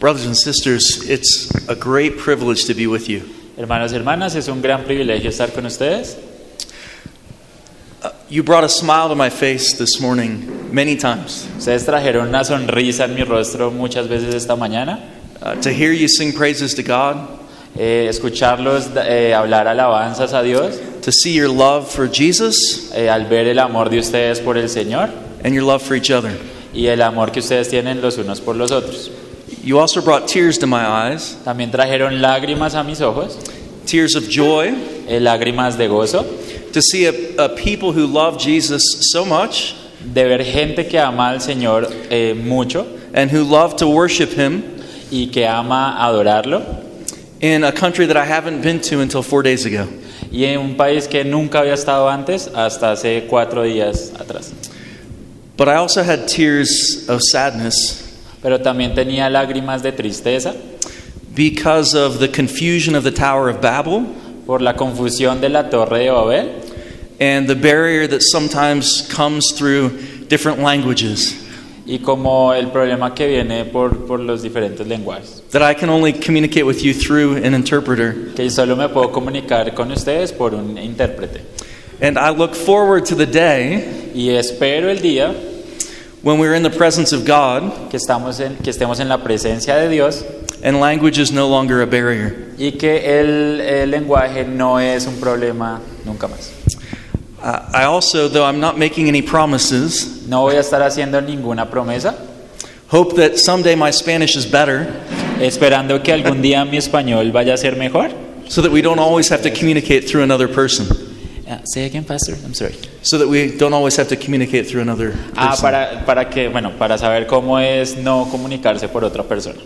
Brothers and sisters, it's a great privilege to be with you. Hermanos y hermanas, es un gran privilegio estar con ustedes. Uh, you brought a smile to my face this morning many times. Ustedes trajeron una sonrisa en mi rostro muchas veces esta mañana. Uh, to hear you sing praises to God, Eh, escucharlos eh, hablar alabanzas a Dios, to see your love for Jesus eh, al ver el amor de ustedes por el Señor and your love for each other. y el amor que ustedes tienen los unos por los otros. You also brought tears to my eyes, También trajeron lágrimas a mis ojos, tears of joy, eh, lágrimas de gozo, to see a, a people who love Jesus so much. De ver gente que ama al Señor eh, mucho. And who love to worship Him. Y que ama adorarlo. In a country that I haven't been to until four days ago. y en un país que nunca había estado antes hasta hace cuatro días atrás. But I also had tears of sadness Pero también tenía lágrimas de tristeza because of the confusion of the Tower of Babel por la confusión de la torre de Babel and the barrier that sometimes comes through different languages y como el problema que viene por, por los diferentes lenguajes. that I can only communicate with you through an interpreter. Que solo me puedo comunicar con ustedes por un intérprete. And I look forward to the day Y espero el día when we're in the presence of God que, estamos en, que estemos en la presencia de Dios and language is no longer a barrier. y que el, el lenguaje no es un problema nunca más. Uh, I also, though I'm not making any promises, No voy a estar haciendo ninguna promesa, hope that someday my Spanish is better esperando que algún día mi español vaya a ser mejor. so that we don't always have to communicate through another person. Ah, say again, Pastor. I'm sorry. So that we don't always have to communicate through another Ah, para, para que, bueno, para saber cómo es no comunicarse por otra persona.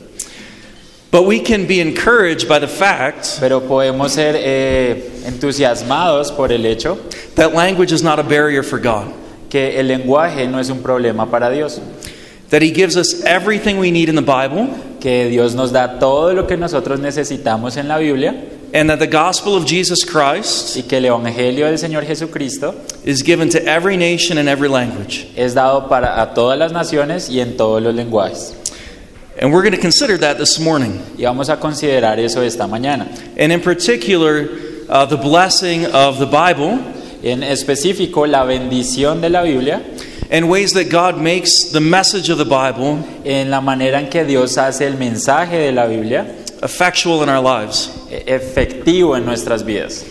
But we can be encouraged by the fact Pero podemos ser eh, entusiasmados por el hecho that language is not a barrier for God, que el lenguaje no es un problema para Dios, that He gives us everything we need in the Bible, que Dios nos da todo lo que nosotros necesitamos en la Biblia and that the gospel of Jesus Christ y que el Evangelio del Señor Jesucristo is given to every nation and every language. es dado para a todas las naciones y en todos los lenguajes. And we're going to consider that this morning. Y vamos a considerar eso esta mañana. And in particular, uh, the blessing of the Bible En específico, la bendición de la Biblia and ways that God makes the message of the Bible en la manera en que Dios hace el mensaje de la Biblia effectual in our lives. e- efectivo en nuestras vidas.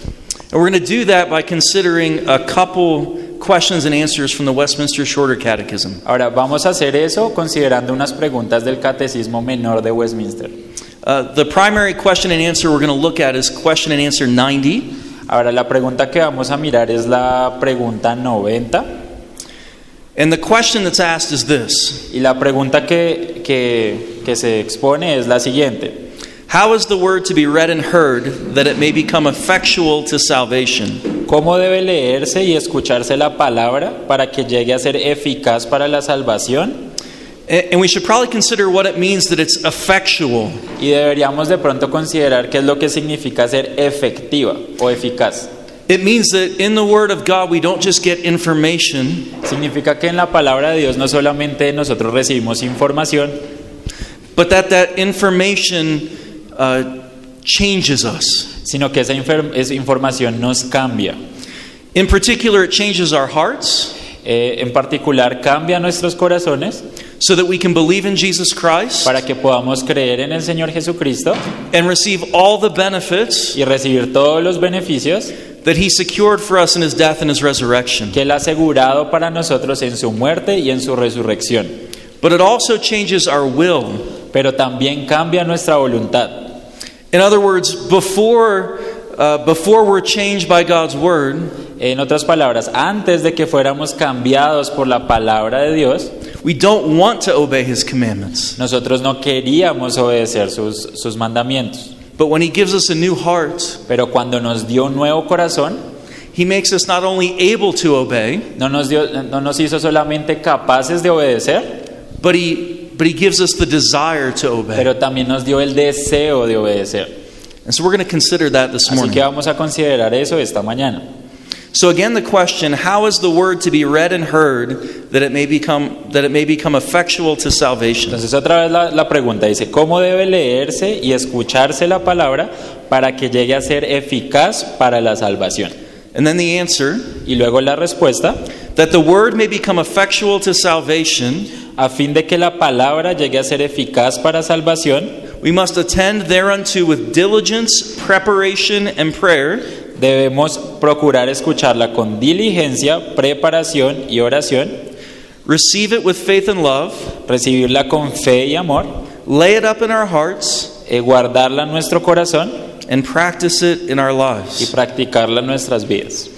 And we're going to do that by considering a couple questions and answers from the Westminster Shorter Catechism. Ahora vamos a hacer eso considerando unas preguntas del Catecismo Menor de Westminster. Uh, the primary question and answer we're going to look at is question and answer 90. Ahora la pregunta que vamos a mirar es la pregunta 90 And the question that's asked is this y la pregunta que, que, que se expone es la siguiente. How is the word to be read and heard that it may become effectual to salvation? ¿Cómo debe leerse y escucharse la palabra para que llegue a ser eficaz para la salvación? And we should probably consider what it means that it's effectual. Y deberíamos de pronto considerar qué es lo que significa ser efectiva o eficaz. It means that in the Word of God, we don't just get information, Significa que en la palabra de Dios no solamente nosotros recibimos información, but that that information uh, changes us. sino que esa, esa información nos cambia. In particular, it changes our hearts Eh, en particular, cambia nuestros corazones so that we can believe in Jesus Christ para que podamos creer en el Señor Jesucristo and receive all the benefits y recibir todos los beneficios that He secured for us in His death and His resurrection. que Él ha asegurado para nosotros en su muerte y en su resurrección. But it also changes our will. Pero también cambia nuestra voluntad. In other words, before, uh, before we're changed by God's Word, En otras palabras, antes de que fuéramos cambiados por la palabra de Dios, we don't want to obey His commandments. nosotros no queríamos obedecer sus, sus mandamientos. But when He gives us a new heart, Pero cuando nos dio un nuevo corazón, He makes us not only able to obey, no nos, dio, no nos hizo solamente capaces de obedecer, but He, but he gives us the desire to obey. pero también nos dio el deseo de obedecer. And so we're going to consider that this Así morning. que vamos a considerar eso esta mañana. So again the question, how is the word to be read and heard that it may become that it may become effectual to salvation? Entonces otra vez la, la pregunta dice, ¿cómo debe leerse y escucharse la palabra para que llegue a ser eficaz para la salvación? And then the answer, Y luego la respuesta, that the word may become effectual to salvation, a fin de que la palabra llegue a ser eficaz para salvación, we must attend thereunto with diligence, preparation and prayer, debemos procurar escucharla con diligencia, preparación y oración, receive it with faith and love, recibirla con fe y amor, lay it up in our hearts, eh, guardarla en nuestro corazón and practice it in our y lives. practicarla en nuestras vidas.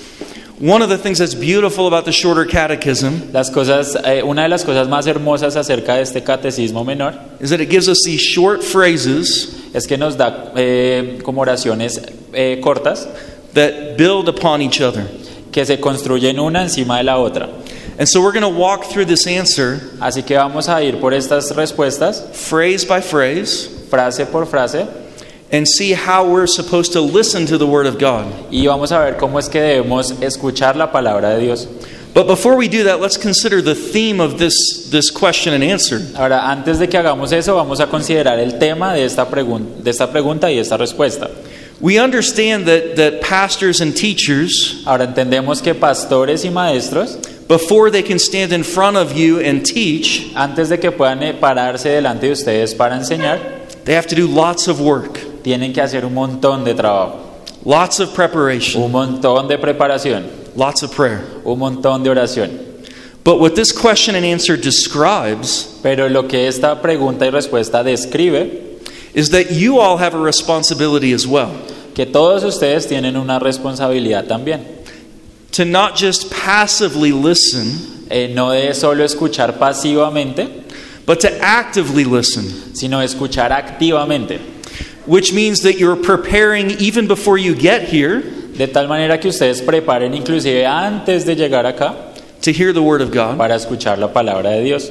One of the things that's beautiful about the shorter catechism Las cosas, eh, una de las cosas más hermosas acerca de este catecismo menor is that it gives us these short phrases es que nos da eh, como oraciones eh, cortas that build upon each other. que se construyen una encima de la otra. And so we're going to walk through this answer Así que vamos a ir por estas respuestas, phrase by phrase frase por frase, and see how we're supposed to listen to the Word of God. y vamos a ver cómo es que debemos escuchar la palabra de Dios. But before we do that, let's consider the theme of this, this question and answer. Ahora, antes de que hagamos eso, vamos a considerar el tema de esta, pregun- de esta pregunta y esta respuesta. We understand that, that pastors and teachers, Ahora entendemos que pastores y maestros, before they can stand in front of you and teach, antes de que puedan eh, pararse delante de ustedes para enseñar, they have to do lots of work, tienen que hacer un montón de trabajo, lots of preparation, un montón de preparación, lots of prayer. un montón de oración. But what this question and answer describes Pero lo que esta pregunta y respuesta describe, is that you all have a responsibility as well que todos ustedes tienen una responsabilidad también. to not just passively listen, Eh, no de solo escuchar pasivamente, but to actively listen, sino escuchar activamente. Which means that you're preparing even before you get here De tal manera que ustedes preparen inclusive antes de llegar acá to hear the Word of God. para escuchar la palabra de Dios.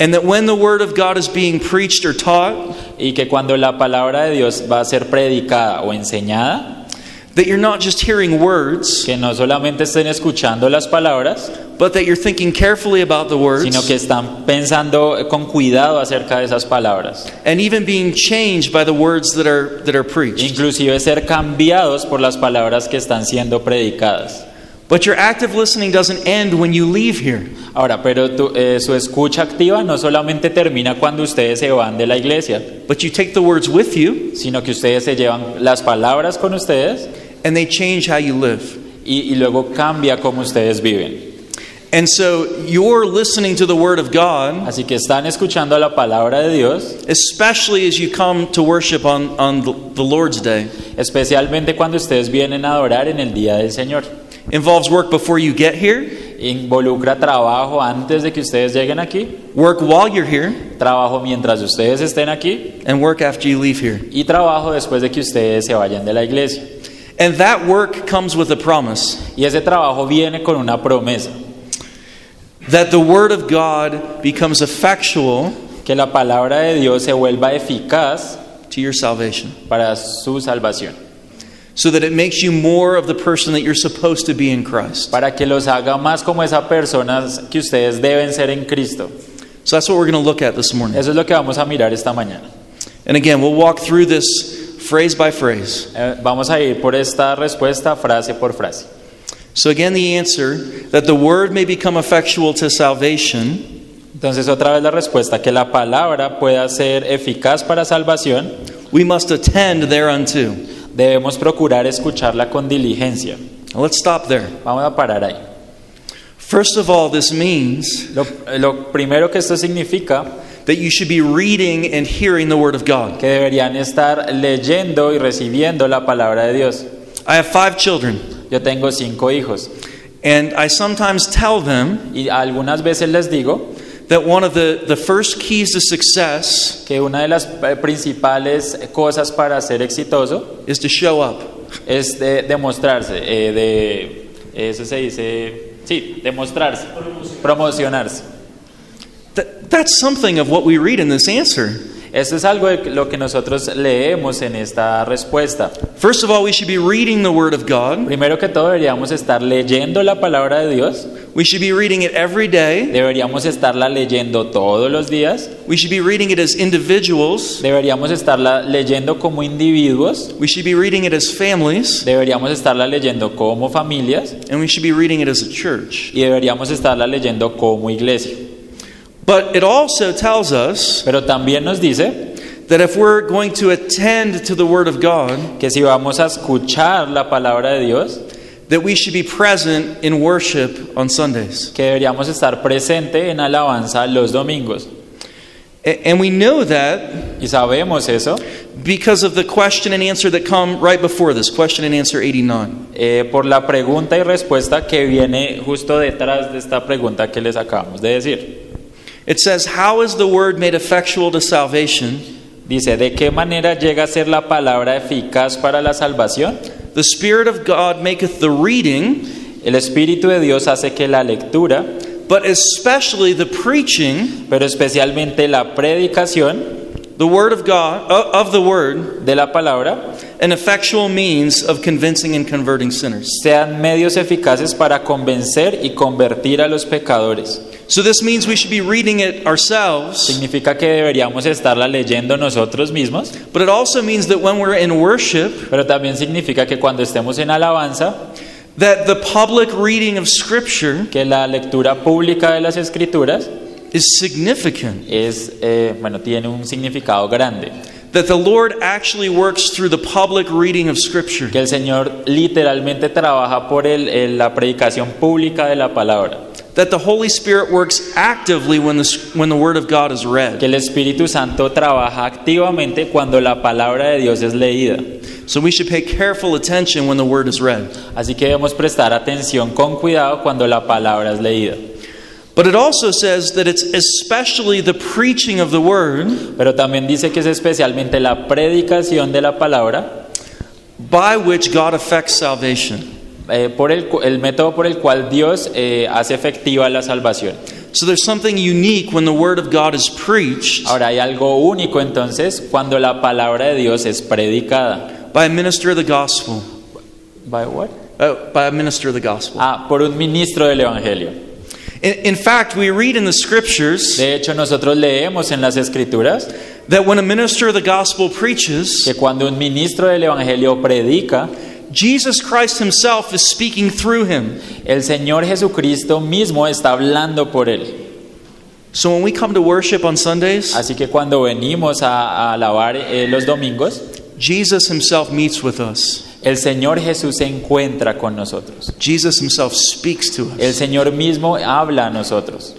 And that when the Word of God is being preached or taught, Y que cuando la palabra de Dios va a ser predicada o enseñada, that you're not just hearing words, que no solamente estén escuchando las palabras, but that you're thinking carefully about the words sino que están pensando con cuidado acerca de esas palabras. and even being changed by the words that are, that are preached. Inclusive ser cambiados por las palabras que están siendo predicadas. But your active listening doesn't end when you leave here. Ahora, pero tu- eh, su escucha activa no solamente termina cuando ustedes se van de la iglesia, But you take the words with you sino que ustedes se llevan las palabras con ustedes and they change how you live. y, y luego cambia cómo ustedes viven. And so you're listening to the Word of God, Así que están escuchando la palabra de Dios, especially as you come to worship on, on the, Lord's Day. especialmente cuando ustedes vienen a adorar en el día del Señor. Involves work before you get here, Involucra trabajo antes de que ustedes lleguen aquí, work while you're here, trabajo mientras ustedes estén aquí and work after you leave here. y trabajo después de que ustedes se vayan de la iglesia. And that work comes with a promise Y ese trabajo viene con una promesa, that the Word of God becomes effectual que la palabra de Dios se vuelva eficaz to your salvation, para su salvación, so that it makes you more of the person that you're supposed to be in Christ. para que los haga más como esas personas que ustedes deben ser en Cristo. So that's what we're going to look at this morning. Eso es lo que vamos a mirar esta mañana. And again, we'll walk through this phrase by phrase. Eh, Vamos a ir por esta respuesta frase por frase. So, again, the answer that the Word may become effectual to salvation Entonces otra vez la respuesta, que la palabra pueda ser eficaz para salvación, we must attend thereunto. debemos procurar escucharla con diligencia. Now, let's stop there. Vamos a parar ahí. First of all, this means Lo, lo primero que esto significa that you should be reading and hearing the Word of God. que deberían estar leyendo y recibiendo la palabra de Dios. I have five children, Yo tengo cinco hijos and I sometimes tell them y algunas veces les digo that one of the, the first keys to success que una de las eh, principales cosas para ser exitoso is to show up. es de demostrarse, eh, de eso se dice, sí, demostrarse, promocionarse. That, that's something of what we read in this answer. Esto es algo de lo que nosotros leemos en esta respuesta. First of all, we should be reading the Word of God. Primero que todo deberíamos estar leyendo la palabra de Dios. We should be reading it every day. Deberíamos estarla leyendo todos los días. We should be reading it as individuals. Deberíamos estarla leyendo como individuos. We should be reading it as families. Deberíamos estarla leyendo como familias. And we should be reading it as a church. Y deberíamos estarla leyendo como iglesia. But it also tells us Pero también nos dice that if we're going to attend to the Word of God, que si vamos a escuchar la palabra de Dios, that we should be present in worship on Sundays. que deberíamos estar presente en alabanza los domingos. A- And we know that Y sabemos eso because of the question and answer that come right before this, question and answer 89. eh, por la pregunta y respuesta que viene justo detrás de esta pregunta que les acabamos de decir. It says, How is the Word made effectual to salvation? Dice, ¿de qué manera llega a ser la palabra eficaz para la salvación? The Spirit of God maketh the reading, El Espíritu de Dios hace que la lectura, but especially the preaching, pero especialmente la predicación the Word of God, uh, of the Word, de la palabra, an effectual means of convincing and converting sinners. sean medios eficaces para convencer y convertir a los pecadores. So this means we should be reading it ourselves, Significa que deberíamos estarla leyendo nosotros mismos, but it also means that when we're in worship, pero también significa que cuando estemos en alabanza, that the public reading of Scripture que la lectura pública de las escrituras is significant. es, eh, bueno, tiene un significado grande. That the Lord actually works through the public reading of Scripture. Que el Señor literalmente trabaja por el- el- la predicación pública de la palabra. That the Holy Spirit works actively when the, when the Word of God is Que read. el Espíritu Santo trabaja activamente cuando la palabra de Dios es leída. So we should pay careful attention when the Word is read. Así que debemos prestar atención con cuidado cuando la palabra es leída. But it also says that it's especially the preaching of the Word Pero también dice que es especialmente la predicación de la palabra by which God affects salvation. eh, por el, el método por el cual Dios eh, hace efectiva la salvación. So there's something unique when the Word of God is preached Ahora hay algo único entonces cuando la palabra de Dios es predicada. by a minister of the gospel. ¿By what? Uh, by a minister of the gospel. Ah, por un ministro del Evangelio. In, in fact, we read in the scriptures De hecho, nosotros leemos en las Escrituras that when a minister of the gospel preaches, que cuando un ministro del Evangelio predica, Jesus Christ himself is speaking through him. el Señor Jesucristo mismo está hablando por él. So when we come to worship on Sundays, Así que cuando venimos a, a alabar eh, los domingos, Jesus himself meets with us. el Señor Jesús se encuentra con nosotros. Jesus himself speaks to us. El. Señor mismo habla a nosotros.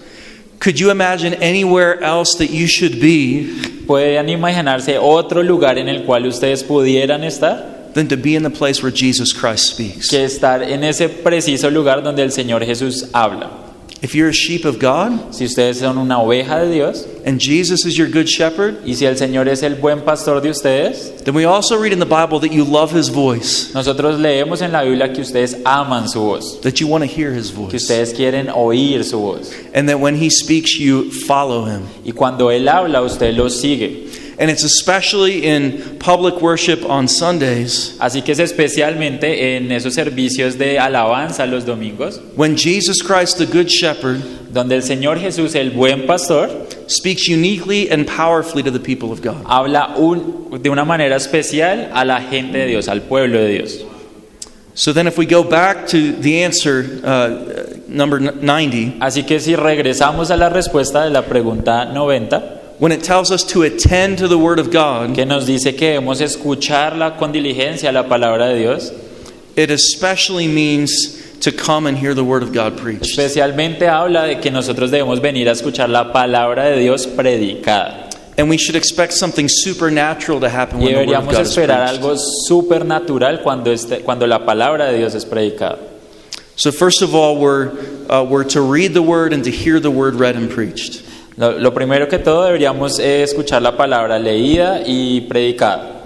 Could you imagine anywhere else that you should be ¿Pueden imaginarse otro lugar en el cual ustedes pudieran estar? than to be in the place where Jesus Christ speaks? Que estar en ese preciso lugar donde el Señor Jesús habla. If you're a sheep of God Si ustedes son una oveja de Dios and Jesus is your good shepherd, y si el Señor es el buen pastor de ustedes, then we also read in the Bible that you love his voice, nosotros leemos en la Biblia que ustedes aman su voz, that you want to hear his voice. que ustedes quieren oír su voz. and that when he speaks, you follow him. Y cuando Él habla, usted lo sigue. And it's especially in public worship on Sundays Así que es especialmente en esos servicios de alabanza los domingos, when Jesus Christ, the Good Shepherd, donde el Señor Jesús, el buen pastor, speaks uniquely and powerfully to the people of God. habla un- de una manera especial a la gente de Dios, al pueblo de Dios. So then, if we go back to the answer, uh, number n- 90, Así que si regresamos a la respuesta de la pregunta 90, when it tells us to attend to the Word of God, que nos dice que debemos escucharla con diligencia la palabra de Dios, it especially means to come and hear the Word of God preached. especialmente habla de que nosotros debemos venir a escuchar la palabra de Dios predicada. And we should expect something supernatural to happen when the Word of God is esperar preached. algo supernatural cuando, este, cuando la palabra de Dios es predicada. So, first of all, we're, uh, we're to read the Word and to hear the Word read and preached. Lo, lo primero que todo deberíamos escuchar la palabra leída y predicada.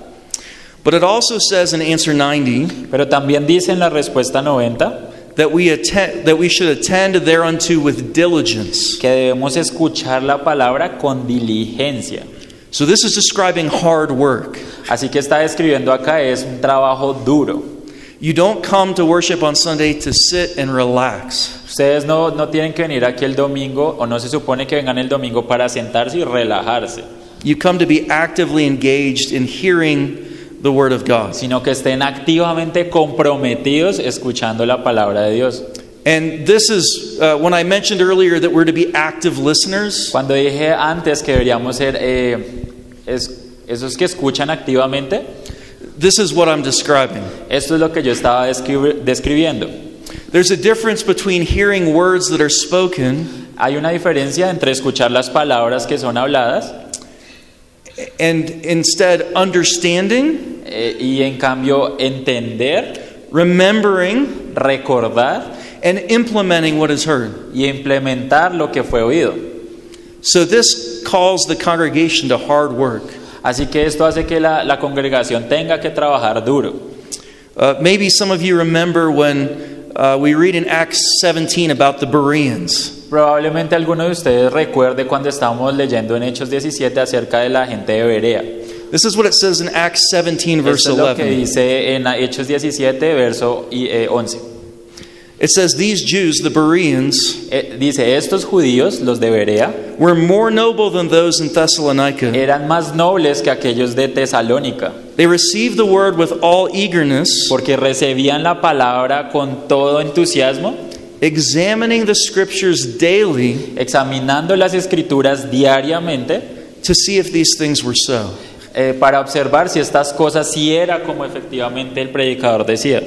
But it also says in answer 90 Pero también dice en la respuesta 90 that we, attend, that we should attend thereunto with diligence. que debemos escuchar la palabra con diligencia. So this is describing hard work. Así que está describiendo acá es un trabajo duro. You don't come to worship on Sunday to sit and relax. Ustedes no, no tienen que venir aquí el domingo o no se supone que vengan el domingo para sentarse y relajarse, You come to be actively engaged in hearing the Word of God. sino que estén activamente comprometidos escuchando la palabra de Dios. And this is uh, when I mentioned earlier that we're to be active listeners. Cuando dije antes que deberíamos ser eh, es- esos que escuchan activamente, This is what I'm describing. esto es lo que yo estaba describi- describiendo. There's a difference between hearing words that are spoken Hay una diferencia entre escuchar las palabras que son habladas and instead understanding, eh, y en cambio entender, remembering, recordar and implementing what is heard. y implementar lo que fue oído. So this calls the congregation to hard work. Así que esto hace que la, la congregación tenga que trabajar duro. Uh, maybe some of you remember when uh, we read in Acts 17 about the Bereans. Probablemente alguno de ustedes recuerde cuando estábamos leyendo en Hechos 17 acerca de la gente de Berea. This is what it says in Acts 17, verse Esto es lo que 11. dice en Hechos 17, verso y, eh, 11. It says, These Jews, the Bereans, Eh, dice, estos judíos, los de Berea, were more noble than those in Thessalonica. eran más nobles que aquellos de Tesalónica, They received the word with all eagerness, porque recibían la palabra con todo entusiasmo, examining the scriptures daily examinando las escrituras diariamente to see if these things were so. eh, para observar si estas cosas sí era como efectivamente el predicador decía.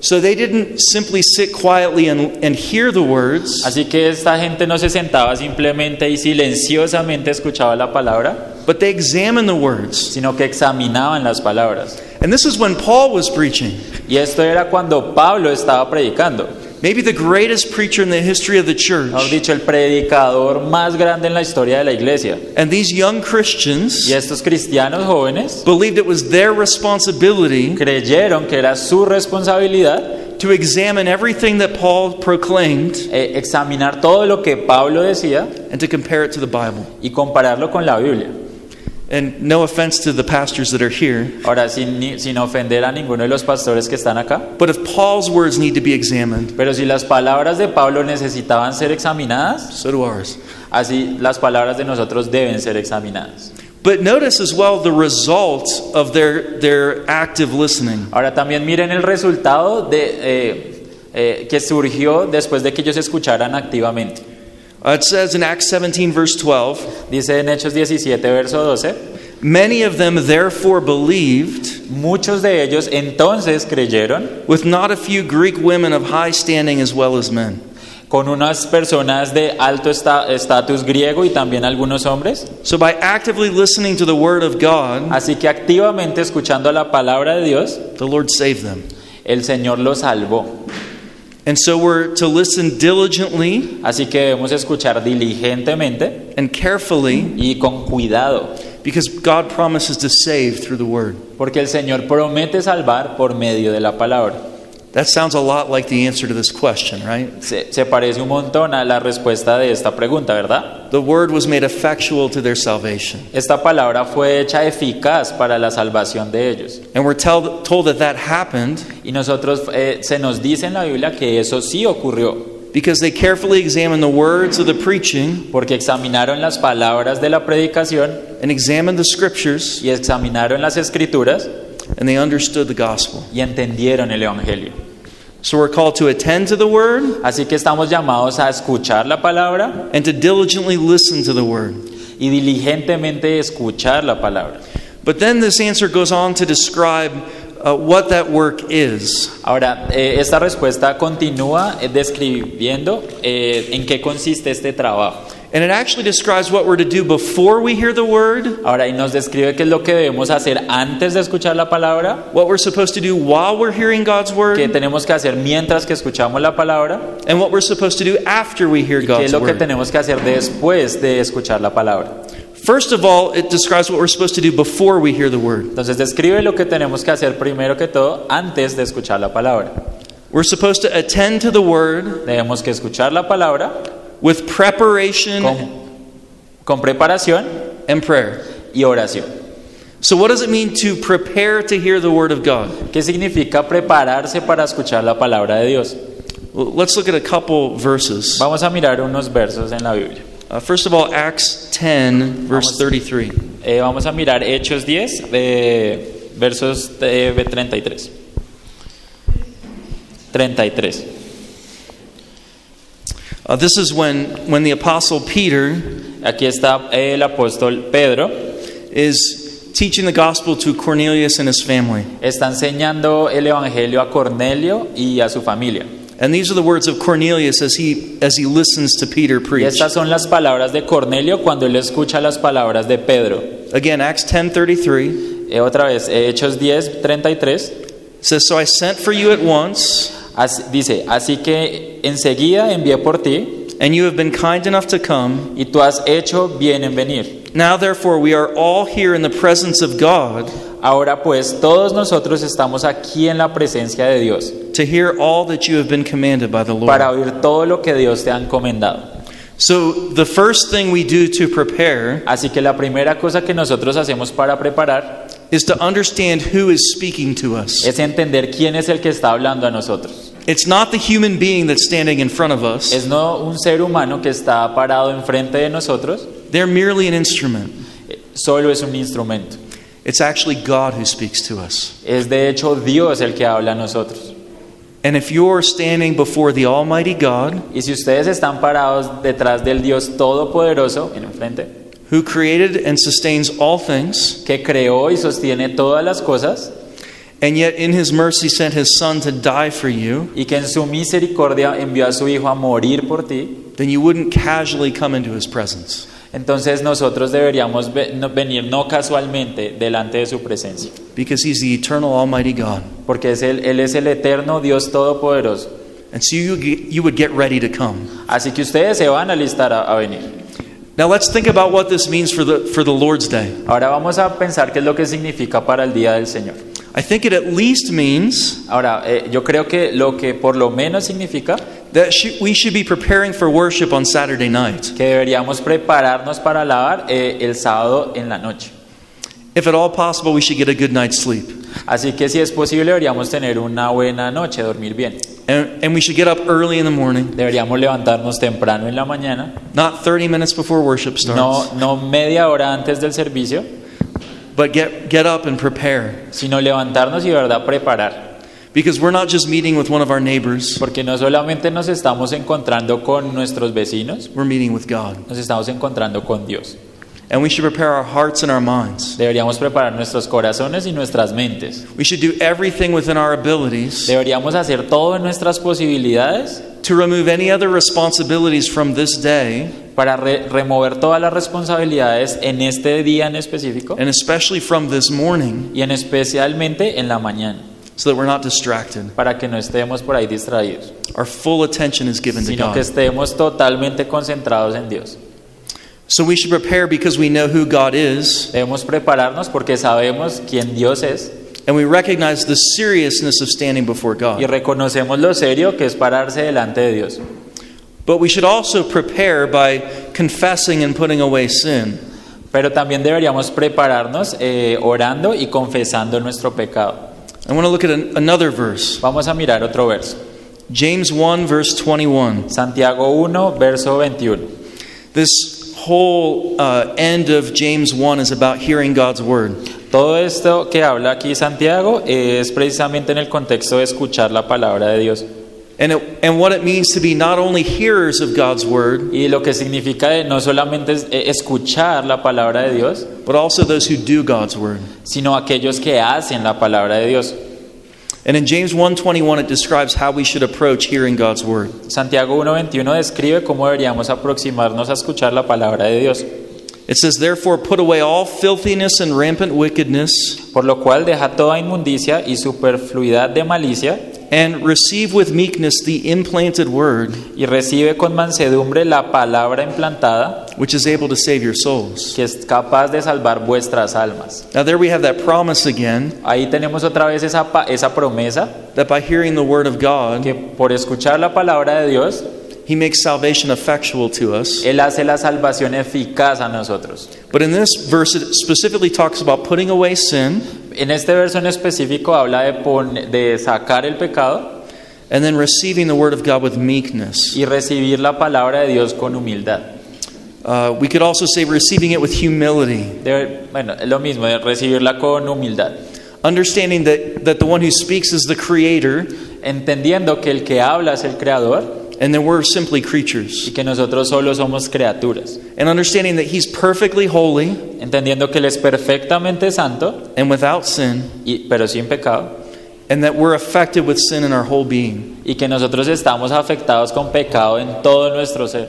So they didn't simply sit quietly and, and hear the words, Así que esta gente no se sentaba simplemente y silenciosamente escuchaba la palabra, but they examined the words. sino que examinaban las palabras. And this is when Paul was preaching. Y esto era cuando Pablo estaba predicando. Maybe the greatest preacher in the history of the church. Mejor dicho, el predicador más grande en la historia de la iglesia. And these young Christians Y estos cristianos jóvenes believed it was their responsibility creyeron que era su responsabilidad to examine everything that Paul proclaimed examinar todo lo que Pablo decía and to compare it to the Bible. y compararlo con la Biblia. And no offense to the pastors that are here, Ahora, sin, sin ofender a ninguno de los pastores que están acá, but if Paul's words need to be examined, pero si las palabras de Pablo necesitaban ser examinadas, so do ours. así las palabras de nosotros deben ser examinadas. But notice as well the result of their, their active listening. Ahora también miren el resultado de, eh, eh, que surgió después de que ellos escucharan activamente. Uh, it says in Acts 17, verse 12, Dice en Hechos 17, verso 12, Many of them therefore believed, muchos de ellos entonces creyeron with not a few Greek women of high standing as well as men. con unas personas de alto estatus griego y también algunos hombres. So by actively listening to the word of God, Así que activamente escuchando la palabra de Dios, the Lord saved them. el Señor los salvó. And so we're to listen diligently Así que debemos escuchar diligentemente and carefully y con cuidado, because God promises to save through the word. porque el Señor promete salvar por medio de la palabra. That sounds a lot like the answer to this question, right? Se, se parece un montón a la respuesta de esta pregunta, ¿verdad? The word was made effectual to their salvation. Esta palabra fue hecha eficaz para la salvación de ellos. And we're tell, told that that happened Y nosotros eh, se nos dice en la Biblia que eso sí ocurrió, because they carefully examined the words of the preaching porque examinaron las palabras de la predicación and examined the scriptures y examinaron las escrituras and they understood the gospel. y entendieron el Evangelio. So we're called to attend to the word Así que estamos llamados a escuchar la palabra and to diligently listen to the word. y diligentemente escuchar la palabra. But then this answer goes on to describe uh, what that work is. Ahora, eh, esta respuesta continúa eh, describiendo eh, en qué consiste este trabajo. And it actually describes what we're to do before we hear the word, Ahora, y nos describe qué es lo que debemos hacer antes de escuchar la palabra, what we're supposed to do while we're hearing God's word. qué word, tenemos que hacer mientras que escuchamos la palabra and what we're supposed to do after we hear y qué es God's lo que word. tenemos que hacer después de escuchar la palabra. First of all, it describes what we're supposed to do before we hear the word. Entonces describe lo que tenemos que hacer primero que todo antes de escuchar la palabra. We're supposed to attend to the word Debemos que escuchar la palabra with preparation con, con preparación and prayer. y oración. So, what does it mean to prepare to hear the Word of God? ¿Qué significa prepararse para escuchar la palabra de Dios? Let's look at a couple verses. Vamos a mirar unos versos en la Biblia. Uh, first of all, Acts 10, verse Vamos. 33. Eh, vamos a mirar Hechos 10, eh, versos eh, 33. 33. Uh, this is when, when the Apostle Peter Aquí está el apóstol Pedro. is teaching the gospel to Cornelius and his family. Está enseñando el evangelio a Cornelio y a su familia. And these are the words of Cornelius as he, as he listens to Peter Y preach. estas son las palabras de Cornelio cuando él escucha las palabras de Pedro. Again, Acts 10.33 Eh, otra vez, eh, Hechos 10, 33. says, So I sent for you at once, Así- dice, así que enseguida envié por ti and you have been kind enough to come. y tú has hecho bien en venir. Now, therefore, we are all here in the presence of God Ahora pues todos nosotros estamos aquí en la presencia de Dios to hear all that you have been commanded by the para Lord. oír todo lo que Dios te ha encomendado. So, the first thing we do to prepare Así que la primera cosa que nosotros hacemos para preparar is to understand who is speaking to us. es entender quién es el que está hablando a nosotros. It's not the human being that's standing in front of us, Es no un ser humano que está parado enfrente de nosotros, they're merely an instrument. solo es un instrumento. It's actually God who speaks to us. Es de hecho Dios el que habla a nosotros. And if you're standing before the Almighty God, Y si ustedes están parados detrás del Dios Todopoderoso, en enfrente, who created and sustains all things, que creó y sostiene todas las cosas, and yet in his mercy sent his Son to die for you, y que en su misericordia envió a su Hijo a morir por ti, then you wouldn't casually come into his presence. entonces nosotros deberíamos venir no casualmente delante de su presencia, Because he's the eternal Almighty God. porque es él, él es el eterno Dios Todopoderoso. And so you, you would get ready to come. Así que ustedes se van a listar a, a venir. Now let's think about what this means for the, for the Lord's Day. Ahora vamos a pensar qué es lo que significa para el Día del Señor. I think it at least means Ahora, eh, yo creo que lo que por lo menos significa that sh- we should be preparing for worship on Saturday night. que deberíamos prepararnos para alabar eh, el sábado en la noche. If at all possible, we should get a good night's sleep. Así que si es posible deberíamos tener una buena noche, dormir bien. And, and we should get up early in the morning, Deberíamos levantarnos temprano en la mañana, not 30 minutes before worship starts. no, no media hora antes del servicio, but get, get up and prepare. sino levantarnos y de verdad preparar. Because we're not just meeting with one of our neighbors, Porque no solamente nos estamos encontrando con nuestros vecinos, we're meeting with God. nos estamos encontrando con Dios. And we should prepare our hearts and our minds. Deberíamos preparar nuestros corazones y nuestras mentes. We should do everything within our abilities Deberíamos hacer todo en nuestras posibilidades to remove any other responsibilities from this day, para re- remover todas las responsabilidades en este día en específico and especially from this morning, y en especialmente en la mañana, so that we're not distracted. para que no estemos por ahí distraídos, Our full attention is given to sino que God. estemos totalmente concentrados en Dios. So we should prepare because we know who God is, Debemos prepararnos porque sabemos quién Dios es and we recognize the seriousness of standing before y God. reconocemos lo serio que es pararse delante de Dios. But we should also prepare by confessing and putting away sin. Pero también deberíamos prepararnos eh, orando y confesando nuestro pecado. I want to look at an, another verse. Vamos a mirar otro verso. James 1, verse 21. Santiago 1, verso 21. This whole uh, end of James 1 is about hearing God's word. Todo esto que habla aquí Santiago es precisamente en el contexto de escuchar la palabra de Dios And, it, and what it means to be not only hearers of God's word, y lo que significa de no solamente es- eh, escuchar la palabra de Dios, but also those who do God's word. sino aquellos que hacen la palabra de Dios. And in James 1:21 it describes how we should approach hearing God's word. Santiago 1.21 describe cómo deberíamos aproximarnos a escuchar la palabra de Dios. It says, "Therefore put away all filthiness and rampant wickedness, Por lo cual deja toda inmundicia y superfluidad de malicia and receive with meekness the implanted word, y recibe con mansedumbre la palabra implantada which is able to save your souls." que es capaz de salvar vuestras almas. Now there we have that promise again Ahí tenemos otra vez esa, esa promesa that by hearing the word of God, que por escuchar la palabra de Dios He makes salvation effectual to us. Él hace la salvación eficaz a nosotros. But in this verse, it specifically talks about putting away sin En este verso en específico habla de, pon- de sacar el pecado and then receiving the word of God with meekness. y recibir la palabra de Dios con humildad. Uh, we could also say receiving it with humility, De- bueno, es lo mismo, de recibirla con humildad. understanding that, that the one who speaks is the creator Entendiendo que el que habla es el creador and that we're simply creatures. y que nosotros solo somos criaturas. And understanding that he's perfectly holy Entendiendo que Él es perfectamente santo, and without sin, y, pero sin pecado. and that we're affected with sin in our whole being. Y que nosotros estamos afectados con pecado en todo nuestro ser.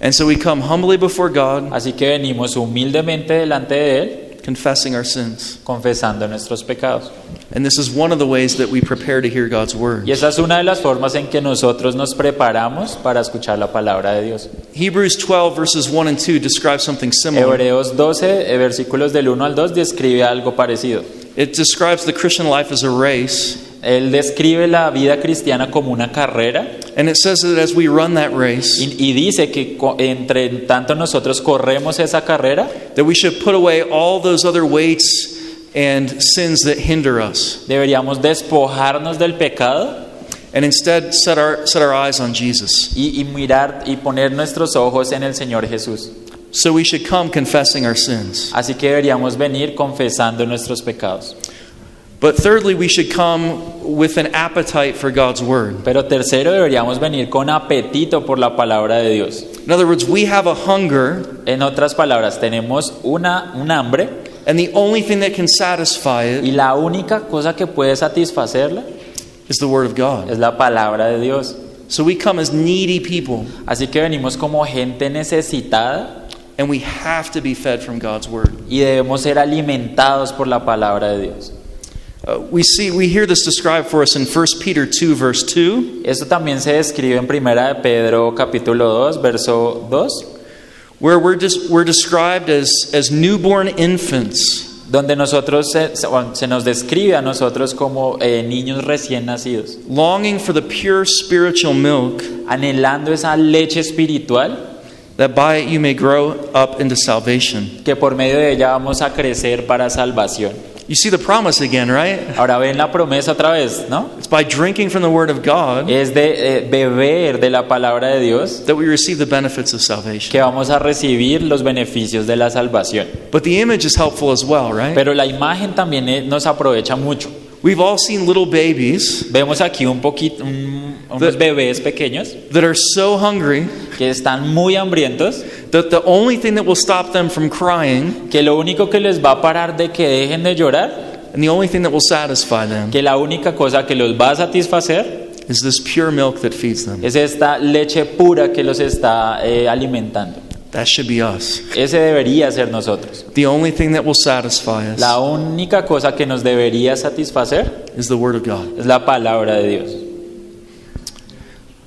And so we come humbly before God, Así que venimos humildemente delante de Él, confessing our sins. confesando nuestros pecados. And this is one of the ways that we prepare to hear God's word. Y esa es una de las formas en que nosotros nos preparamos para escuchar la palabra de Dios. Hebrews 12, verses 1 and 2 describe something similar. Hebreos 12, eh, versículos del 1 al 2, describe algo parecido. It describes the Christian life as a race. Él describe la vida cristiana como una carrera And it says that as we run that race, y, y dice que entre tanto nosotros corremos esa carrera, that we should put away all those other weights and sins that hinder us, deberíamos despojarnos del pecado and instead set our, set our eyes on Jesus. y, y mirar y poner nuestros ojos en el Señor Jesús. So we should come confessing our sins. Así que deberíamos venir confesando nuestros pecados. But thirdly, we should come with an appetite for God's word. Pero tercero, deberíamos venir con apetito por la palabra de Dios. In other words, we have a hunger, En otras palabras, tenemos una, un hambre and the only thing that can satisfy y it la única cosa que puede satisfacerla is the word of God. es la palabra de Dios. So we come as needy people, Así que venimos como gente necesitada and we have to be fed from God's word. y debemos ser alimentados por la palabra de Dios. Uh, we see we hear this described for us in 1 Peter 2 verse 2 Esto también se describe en Primera de Pedro capítulo 2, verso 2, where we're just we're described as as newborn infants donde nosotros se, se- se nos describe a nosotros como eh, niños recién nacidos, longing for the pure spiritual milk anhelando esa leche espiritual that by it you may grow up into salvation. que por medio de ella vamos a crecer para salvación. You see the promise again, right? Ahora ven la promesa otra vez, ¿no? It's by drinking from the word of God Es de eh, beber de la palabra de Dios that we receive the benefits of salvation. que vamos a recibir los beneficios de la salvación. But the image is helpful as well, right? Pero la imagen también eh, nos aprovecha mucho. We've all seen little babies Vemos aquí un poquito un- unos The- bebés pequeños that are so hungry que están muy hambrientos, that the only thing that will stop them from crying que lo único que les va a parar de que dejen de llorar, and the only thing that will satisfy them que la única cosa que los va a satisfacer is this pure milk that feeds them. es esta leche pura que los está eh, alimentando. That should be us. Ese debería ser nosotros. The only thing that will satisfy us La única cosa que nos debería satisfacer is the Word of God. es la palabra de Dios.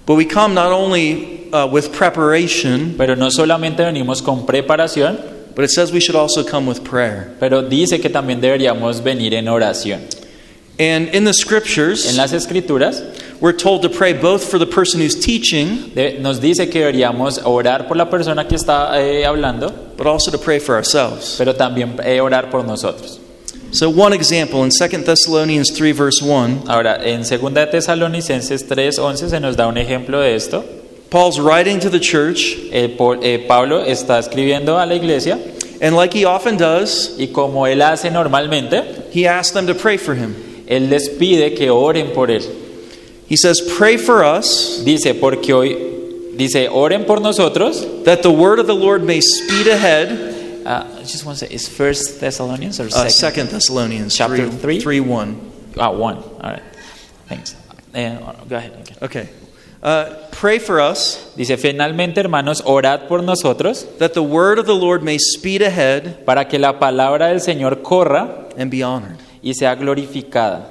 But we come not only uh, with preparation, Pero no solamente venimos con preparación, but it says we should also come with prayer. pero dice que también deberíamos venir en oración. And in the En scriptures, las escrituras we're told to pray both for the person who's teaching, de- nos dice que deberíamos orar por la persona que está eh, hablando, but also to pray for ourselves. pero también eh, orar por nosotros. So, one example in 2 Thessalonians 3, verse 1, Ahora, en 2 de Tesalonicenses 3:11 se nos da un ejemplo de esto. Paul's writing to the church, Eh, Paul- eh, Pablo está escribiendo a la iglesia and like he often does, y como él hace normalmente, he asks them to pray for him. Él les pide que oren por él. He says, Pray for us Dice, porque hoy, dice, oren por nosotros. that the word of the Lord may speed ahead. Uh, I just want to say, is First Thessalonians or Uh, Second? 2 Thessalonians Chapter 3, three? 3 1. Ah, one. All right. Thanks. Eh, go ahead. okay. Okay. Uh, pray for us Dice, finalmente, hermanos, orad por nosotros that the word of the Lord may speed ahead para que la palabra del Señor corra and be honored. Y sea glorificada,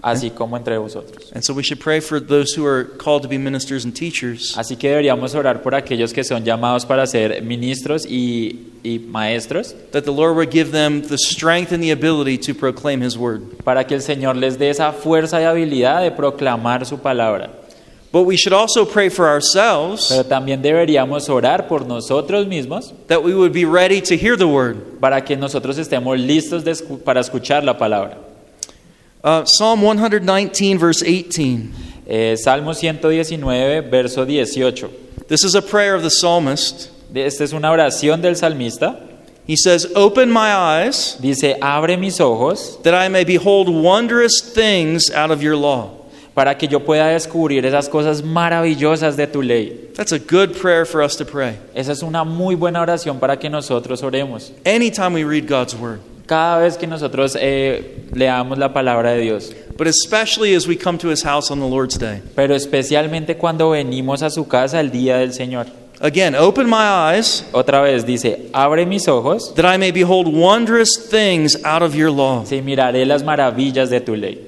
así como entre vosotros. And so we should pray for those who are called to be ministers and teachers, Así que deberíamos orar por aquellos que son llamados para ser ministros y, y maestros, that the Lord would give them the strength and the ability to proclaim His word. para que el Señor les dé esa fuerza y habilidad de proclamar su palabra. But we should also pray for ourselves Pero también deberíamos orar por nosotros mismos that we would be ready to hear the word. para que nosotros estemos listos de para escuchar la palabra. Uh, Psalm 119, verse 18. Eh, Salmo 119, verso 18. This is a prayer of the psalmist. Esta es una oración del salmista. He says, Open my eyes Dice, abre mis ojos that I may behold wondrous things out of your law. Para que yo pueda descubrir esas cosas maravillosas de tu ley. That's a good prayer for us to pray. Esa es una muy buena oración para que nosotros oremos. Anytime we read God's word, Cada vez que nosotros eh, leamos la palabra de Dios. but especially as we come to his house on the Lord's day. Pero especialmente cuando venimos a su casa el día del Señor. Again, open my eyes Otra vez dice, abre mis ojos that I may behold wondrous things out of your law. y miraré las maravillas de tu ley.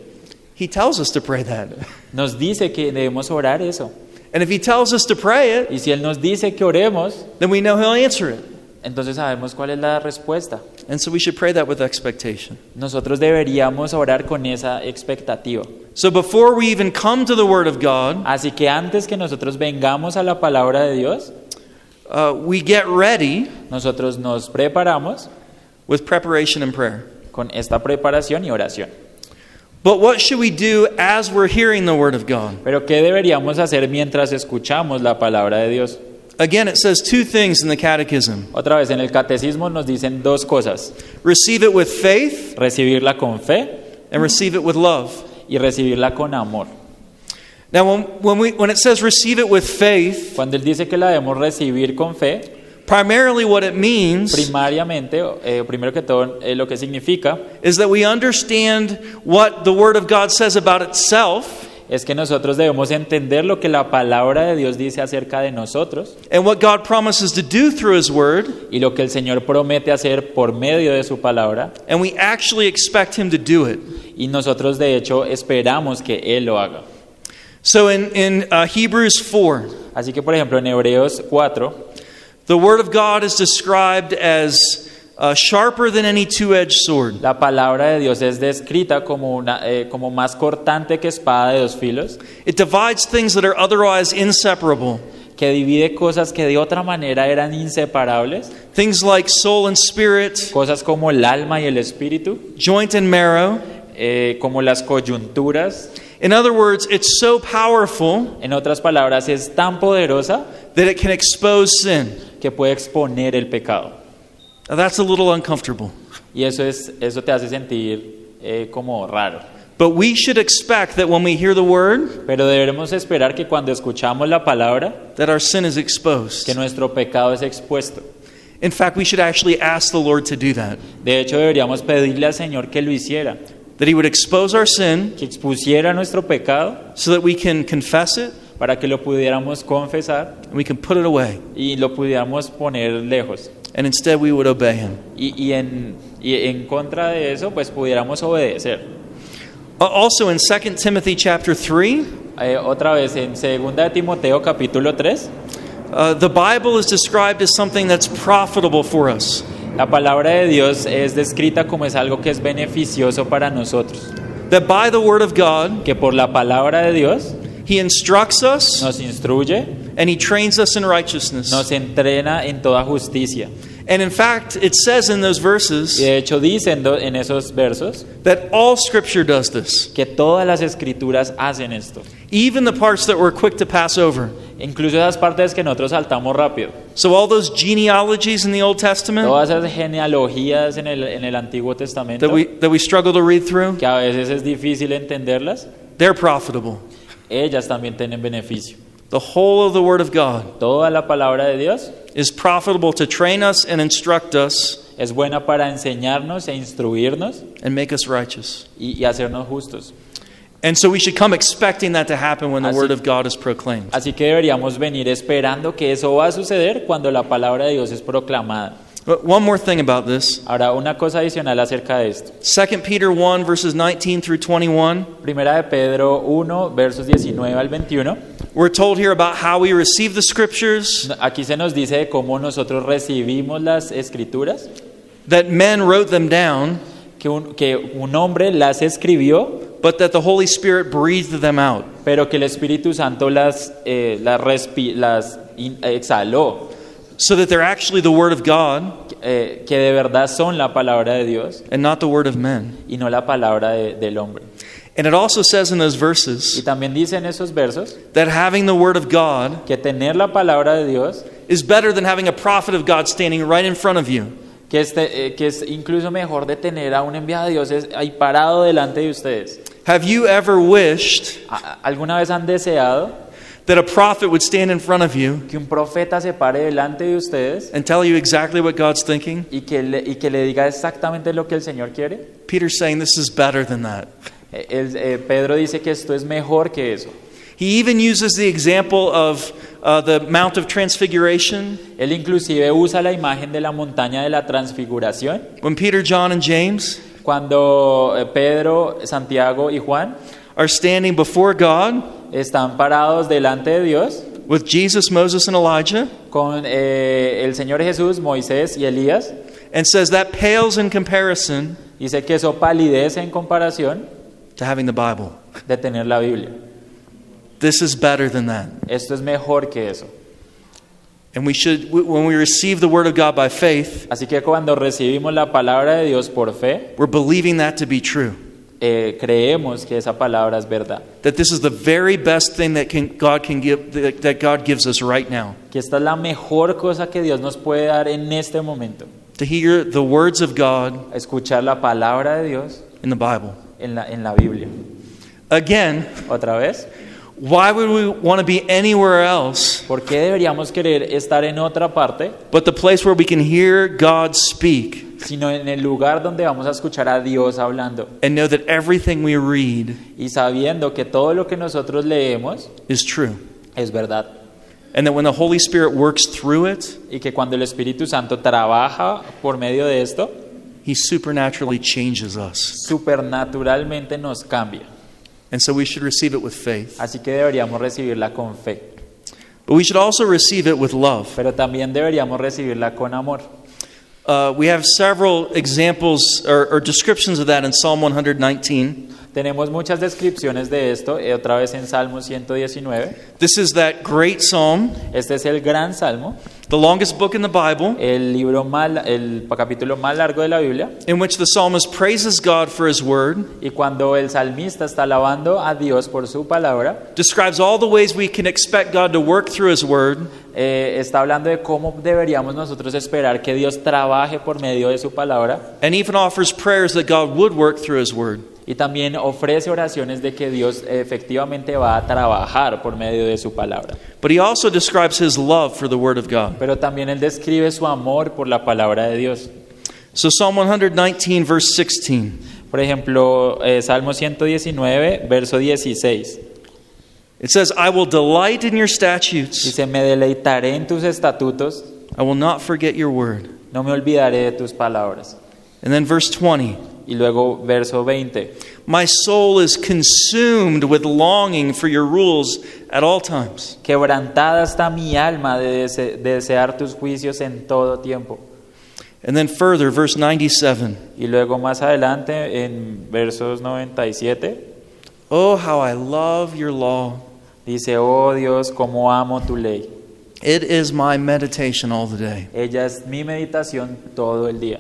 He tells us to pray that. Nos dice que debemos orar eso. And if he tells us to pray it, Y si Él nos dice que oremos, then we know he'll answer it. entonces sabemos cuál es la respuesta. And so we should pray that with expectation. Nosotros deberíamos orar con esa expectativa. So before we even come to the word of God, Así que antes que nosotros vengamos a la palabra de Dios, uh, we get ready nosotros nos preparamos with preparation and prayer. con esta preparación y oración. But what should we do as we're hearing the word of God? Pero ¿qué deberíamos hacer mientras escuchamos la palabra de Dios? Again, it says two things in the catechism Otra vez en el catecismo nos dicen dos cosas, receive it with faith recibirla con fe and receive it with love. y recibirla con amor. Now, when, when, we, when it says receive it with faith, Cuando él dice que la debemos recibir con fe, primarily what it means primariamente, eh, primero que todo, eh, lo que significa is that we understand what the word of God says about itself es que nosotros debemos entender lo que la palabra de Dios dice acerca de nosotros and what God promises to do through his word, y lo que el Señor promete hacer por medio de su palabra and we actually expect him to do it. y nosotros de hecho esperamos que Él lo haga. So in, in uh, Hebrews 4, Así que por ejemplo en Hebreos 4 the word of God is described as uh, sharper than any two edged sword. la palabra de Dios es descrita como, una, eh, como más cortante que espada de dos filos, It divides things that are otherwise inseparable, que divide cosas que de otra manera eran inseparables, things like soul and spirit, cosas como el alma y el espíritu, joint and marrow. eh, como las coyunturas. In other words, it's so powerful En otras palabras, es tan poderosa that it can expose sin. que puede exponer el pecado. Now, that's a little uncomfortable. Y eso, es, eso te hace sentir eh, como raro. But we should expect that when we hear the word, Pero deberemos esperar que cuando escuchamos la palabra, that our sin is exposed. que nuestro pecado es expuesto. In fact, we should actually ask the Lord to do that. De hecho, deberíamos pedirle al Señor que lo hiciera, That He would expose our sin que expusiera nuestro pecado so that we can confess it para que lo pudiéramos confesar and we can put it away. y lo pudiéramos poner lejos. And instead, we would obey Him. Y, y en, y en contra de eso, pues pudiéramos obedecer. Uh, Also, in 2 Timothy chapter 3, Eh, otra vez, en 2 de Timoteo capítulo 3, uh, the Bible is described as something that's profitable for us. la palabra de Dios es descrita como es algo que es beneficioso para nosotros. That by the Word of God, Que por la palabra de Dios He instructs us nos instruye, and He trains us in righteousness. nos entrena en toda justicia. And in fact, it says in those verses de hecho dice en, do- en esos versos that all Scripture does this, que todas las escrituras hacen esto. even the parts that we're quick to pass over. Incluso esas partes que nosotros saltamos rápido. So, all those genealogies in the Old Testament Todas esas genealogías en el, en el Antiguo Testamento, that we, that we struggle to read through, que a veces es difícil entenderlas, they're profitable. Ellas también tienen beneficio. The whole of the Word of God Toda la palabra de Dios is profitable to train us and instruct us es buena para enseñarnos e instruirnos and make us righteous. y, y hacernos justos. And so we should come expecting that to happen when the Así- Word of God is proclaimed. Así que deberíamos venir esperando que eso va a suceder cuando la palabra de Dios es proclamada. But one more thing about this Ahora, una cosa adicional acerca de esto. 2 Peter 1, verses 19 through 21. Primera de Pedro 1, versos 19 al 21. We're told here about how we receive the Scriptures, Aquí se nos dice de cómo nosotros recibimos las escrituras, that men wrote them down, que un, que un hombre las escribió, but that the Holy Spirit breathed them out. pero que el Espíritu Santo las, eh, las, las in- exhaló, So that they're actually the Word of God eh, que de verdad son la palabra de Dios and not the Word of men. y no la palabra de- del hombre. And it also says in those Y verses también dice en esos versos that having the Word of God que tener la palabra de Dios, is better than having a prophet of God standing right in front of you. que, este, eh, que es incluso mejor de tener a un enviado de Dios es- ahí parado delante de ustedes. Have you ever wished ¿A- ¿Alguna vez han deseado that a prophet would stand in front of you que un profeta se pare delante de ustedes and tell you exactly what God's thinking? y que le, y que le diga exactamente lo que el Señor quiere? Peter's saying this is better than that. El- eh, Pedro dice que esto es mejor que eso. He even uses the example of uh, the Mount of Transfiguration Él inclusive usa la imagen de la montaña de la transfiguración when Peter, John, and James cuando eh, Pedro, Santiago y Juan are standing before God están parados delante de Dios with Jesus, Moses, and Elijah con eh, el Señor Jesús, Moisés y Elías. and says that pales in comparison Dice que eso palidece en comparación to having the Bible. de tener la Biblia. This is better than that. Esto es mejor que eso. And we should, when we receive the Word of God by faith, Así que cuando recibimos la palabra de Dios por fe, we're believing that to be true. Eh, creemos que esa palabra es verdad. That this is the very best thing that can, God can give, that, that God gives us right now. Que esta es la mejor cosa que Dios nos puede dar en este momento. To hear the words of God Escuchar la palabra de Dios in the Bible. en la, en la Biblia. Again, Otra vez, why would we want to be anywhere else ¿por qué deberíamos querer estar en otra parte, but the place where we can hear God speak sino en el lugar donde vamos a escuchar a Dios hablando? and know that everything we read Y sabiendo que todo lo que nosotros leemos is true? es verdad. And that when the Holy Spirit works through it, Y que cuando el Espíritu Santo trabaja por medio de esto, He supernaturally changes us. supernaturalmente nos cambia. And so we should receive it with faith. Así que deberíamos recibirla con fe. But we should also receive it with love. Pero también deberíamos recibirla con amor. Uh, we have several examples or, or descriptions of that in Psalm 119. Tenemos muchas descripciones de esto, eh, otra vez en Salmo 119. This is that great psalm, Este es el gran Salmo, the longest book in the Bible, el libro más, el capítulo más largo de la Biblia. in which the psalmist praises God for his word, Y cuando el salmista está alabando a Dios por su palabra, describes all the ways we can expect God to work through his word, eh, está hablando de cómo deberíamos nosotros esperar que Dios trabaje por medio de su palabra. and even offers prayers that God would work through his word. Y también ofrece oraciones de que Dios efectivamente va a trabajar por medio de su palabra. But he also describes his love for the word of God. Pero también él describe su amor por la palabra de Dios. So Psalm 119, verse 16. Por ejemplo, eh, Salmo 119, verso 16. It says, I will delight in your statutes. Dice, me deleitaré en tus estatutos, I will not forget your word. no me olvidaré de tus palabras. And then verse 20. Y luego verso 20. My soul is consumed with longing for your rules at all times. Quebrantada está mi alma de, dese- de desear tus juicios en todo tiempo. And then further, verse 97. Y luego más adelante, en versos 97, Oh, how I love your law. dice, oh Dios, cómo amo tu ley. It is my meditation all the day. Ella es mi meditación todo el día.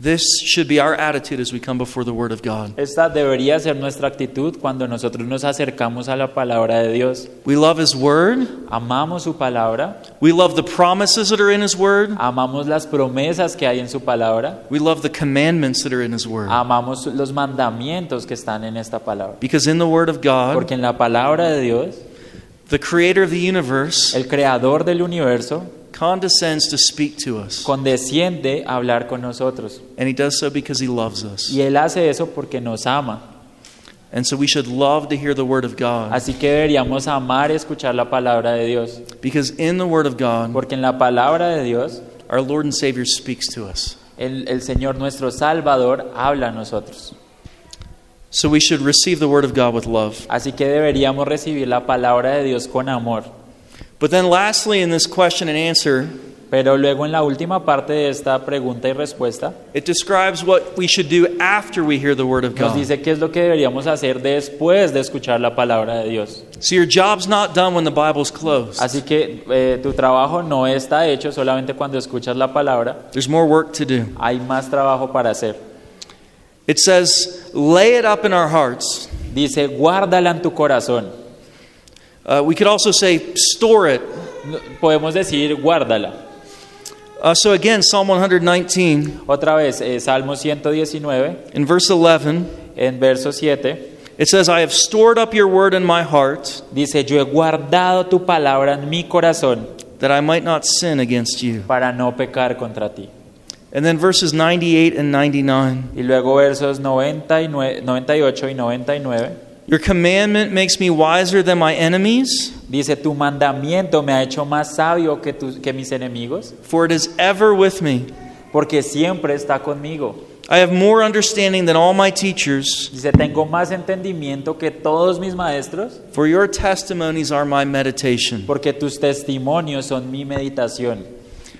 This should be our attitude as we come before the Word of God. Esta debería ser nuestra actitud cuando nosotros nos acercamos a la palabra de Dios. We love His Word. Amamos su palabra, We love the promises that are in His Word. amamos las promesas que hay en su palabra, We love the commandments that are in His Word. amamos los mandamientos que están en esta palabra. Because in the Word of God, Porque en la palabra de Dios, the Creator of the universe el creador del universo condescends to speak to us. condesciende a hablar con nosotros. And He does so because He loves us. Y Él hace eso porque nos ama. And so we should love to hear the Word of God. Así que deberíamos amar escuchar la palabra de Dios. Because in the Word of God, Porque en la palabra de Dios, our Lord and Savior speaks to us. el, el Señor nuestro Salvador habla a nosotros. So we should receive the Word of God with love. Así que deberíamos recibir la palabra de Dios con amor. But then, lastly, in this question and answer, Pero luego en la última parte de esta pregunta y respuesta it describes what we should do after we hear the Word of nos God. dice qué es lo que deberíamos hacer después de escuchar la palabra de Dios. So your job's not done when the Bible's closed. Así que eh, tu trabajo no está hecho solamente cuando escuchas la palabra, There's more work to do. hay más trabajo para hacer. It says, lay it up in our hearts. Dice, guárdala en tu corazón. Uh, we could also say, store it. Podemos decir, guárdala. Uh, so again, Psalm 119, Otra vez, eh, Salmo 119, in verse 11, en verso 7, it says, I have stored up your word in my heart dice, yo he guardado tu palabra en mi corazón that I might not sin against you. para no pecar contra ti. And then verses 98 and 99. Y luego versos 99 98 y 99, Your commandment makes me wiser than my enemies, dice, tu mandamiento me ha hecho más sabio que, tus- que mis enemigos, for it is ever with me. porque siempre está conmigo. I have more understanding than all my teachers, Dice, tengo más entendimiento que todos mis maestros, for your testimonies are my meditation. porque tus testimonios son mi meditación.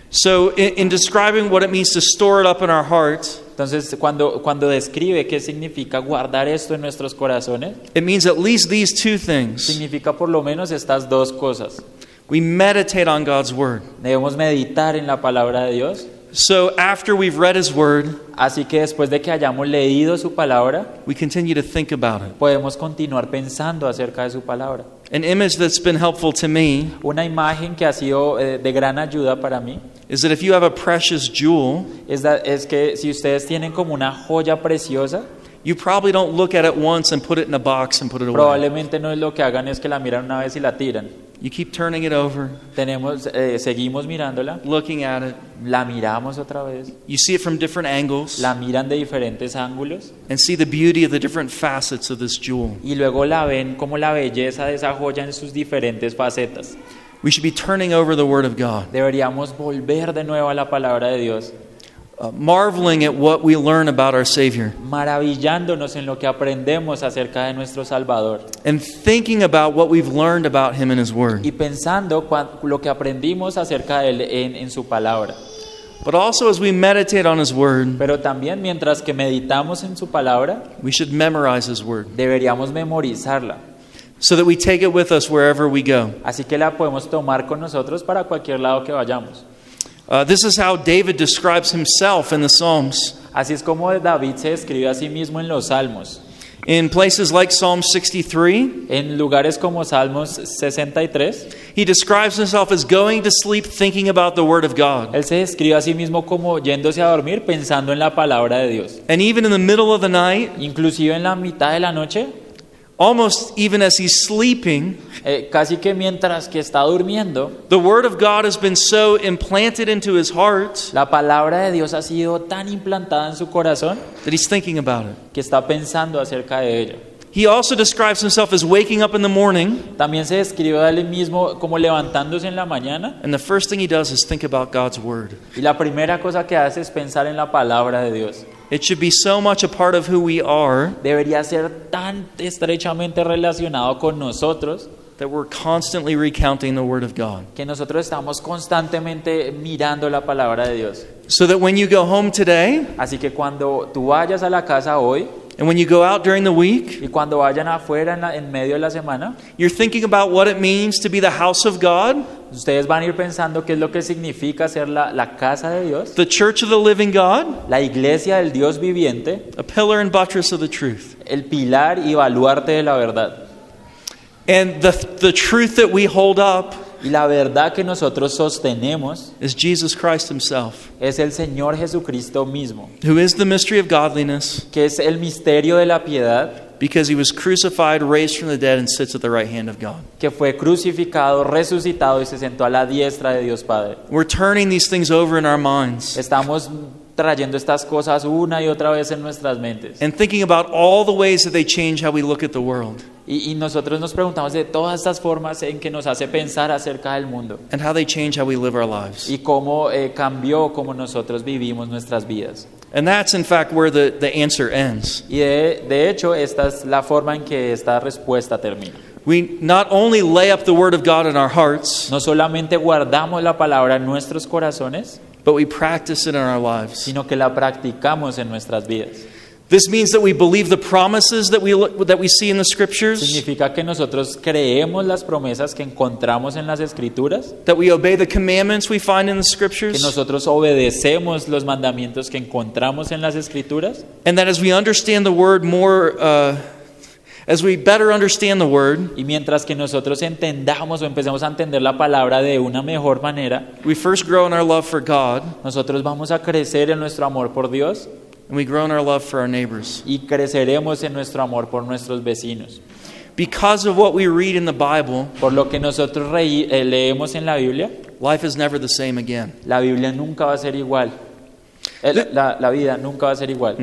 So, in, in describing what it means to store it up in our hearts, Entonces, cuando, cuando describe qué significa guardar esto en nuestros corazones, it means at least these two things. significa por lo menos estas dos cosas. We meditate on God's word. Debemos meditar en la palabra de Dios. So, after we've read his word, Así que después de que hayamos leído su palabra, we continue to think about it. podemos continuar pensando acerca de su palabra. An image that's been helpful to me Una imagen que ha sido eh, de gran ayuda para mí is that if you have a precious jewel, es, es que si ustedes tienen como una joya preciosa, you probably don't look at it once and put it in a box and put it away. probablemente no es lo que hagan es que la miran una vez y la tiran. You keep turning it over, Tenemos, eh, seguimos mirándola, looking at it. la miramos otra vez, You see it from different angles la miran de diferentes ángulos and see the beauty of the different facets of this jewel. y luego la ven como la belleza de esa joya en sus diferentes facetas. We should be turning over the Word of God, Deberíamos volver de nuevo a la palabra de Dios, uh, marveling at what we learn about our Savior, maravillándonos en lo que aprendemos acerca de nuestro Salvador and thinking about what we've learned about Him in His Word. y pensando lo que aprendimos acerca de Él en, en su palabra. But also, as we meditate on His Word, Pero también mientras que meditamos en su palabra, we should memorize His Word deberíamos memorizarla. so that we take it with us wherever we go. Así que la podemos tomar con nosotros para cualquier lado que vayamos. Uh, this is how David describes himself in the Psalms. Así es como David se describe a sí mismo en los salmos. In places like Psalm 63, En lugares como Salmos 63, he describes himself as going to sleep thinking about the Word of God. él se describe a sí mismo como yéndose a dormir pensando en la palabra de Dios. And even in the middle of the night, Inclusive en la mitad de la noche, almost even as he's sleeping, eh, casi que mientras que está durmiendo, the Word of God has been so implanted into his heart la palabra de Dios ha sido tan implantada en su corazón that he's thinking about it. que está pensando acerca de ella. He also describes himself as waking up in the morning, También se describe a él mismo como levantándose en la mañana and the first thing he does is think about God's Word. y la primera cosa que hace es pensar en la palabra de Dios. It should be so much a part of who we are Debería ser tan estrechamente relacionado con nosotros that we're constantly recounting the Word of God. que nosotros estamos constantemente mirando la palabra de Dios. So that when you go home today, Así que cuando tú vayas a la casa hoy and when you go out during the week, y cuando vayan afuera en, la- en medio de la semana, you're thinking about what it means to be the house of God, ustedes van a ir pensando qué es lo que significa ser la, la casa de Dios, the church of the living God, la iglesia del Dios viviente, a pillar and buttress of the truth. el pilar y baluarte de la verdad. And the, the truth that we hold up Y la verdad que nosotros sostenemos is Jesus Christ Himself, es el Señor Jesucristo mismo, who is the mystery of godliness que es el misterio de la piedad, because He was crucified, raised from the dead, and sits at the right hand of God. que fue crucificado, resucitado y se sentó a la diestra de Dios Padre. We're turning these things over in our minds Estamos trayendo estas cosas una y otra vez en nuestras mentes. and thinking about all the ways that they change how we look at the world Y, y nosotros nos preguntamos de todas estas formas en que nos hace pensar acerca del mundo and how they change how we live our lives. y cómo eh, cambió cómo nosotros vivimos nuestras vidas. And that's, in fact, where the, the answer ends. Y de, de hecho, esta es la forma en que esta respuesta termina. we not only lay up the Word of God in our hearts, No solamente guardamos la palabra en nuestros corazones, but we practice it in our lives. sino que la practicamos en nuestras vidas. This means that we believe the promises that we, look, that we see in the Scriptures, Significa que nosotros creemos las promesas que encontramos en las escrituras, that we obey the commandments we find in the scriptures. que nosotros obedecemos los mandamientos que encontramos en las escrituras and that as we understand the Word more, uh, as we better understand the Word, y mientras que nosotros entendamos o empecemos a entender la palabra de una mejor manera, we first grow in our love for God, nosotros vamos a crecer en nuestro amor por Dios and we grow in our love for our neighbors. y creceremos en nuestro amor por nuestros vecinos. Because of what we read in the Bible, Por lo que nosotros eh, leemos en la Biblia, life is never the same again. la Biblia nunca va a ser igual. Eh, la- la- la vida nunca va a ser igual.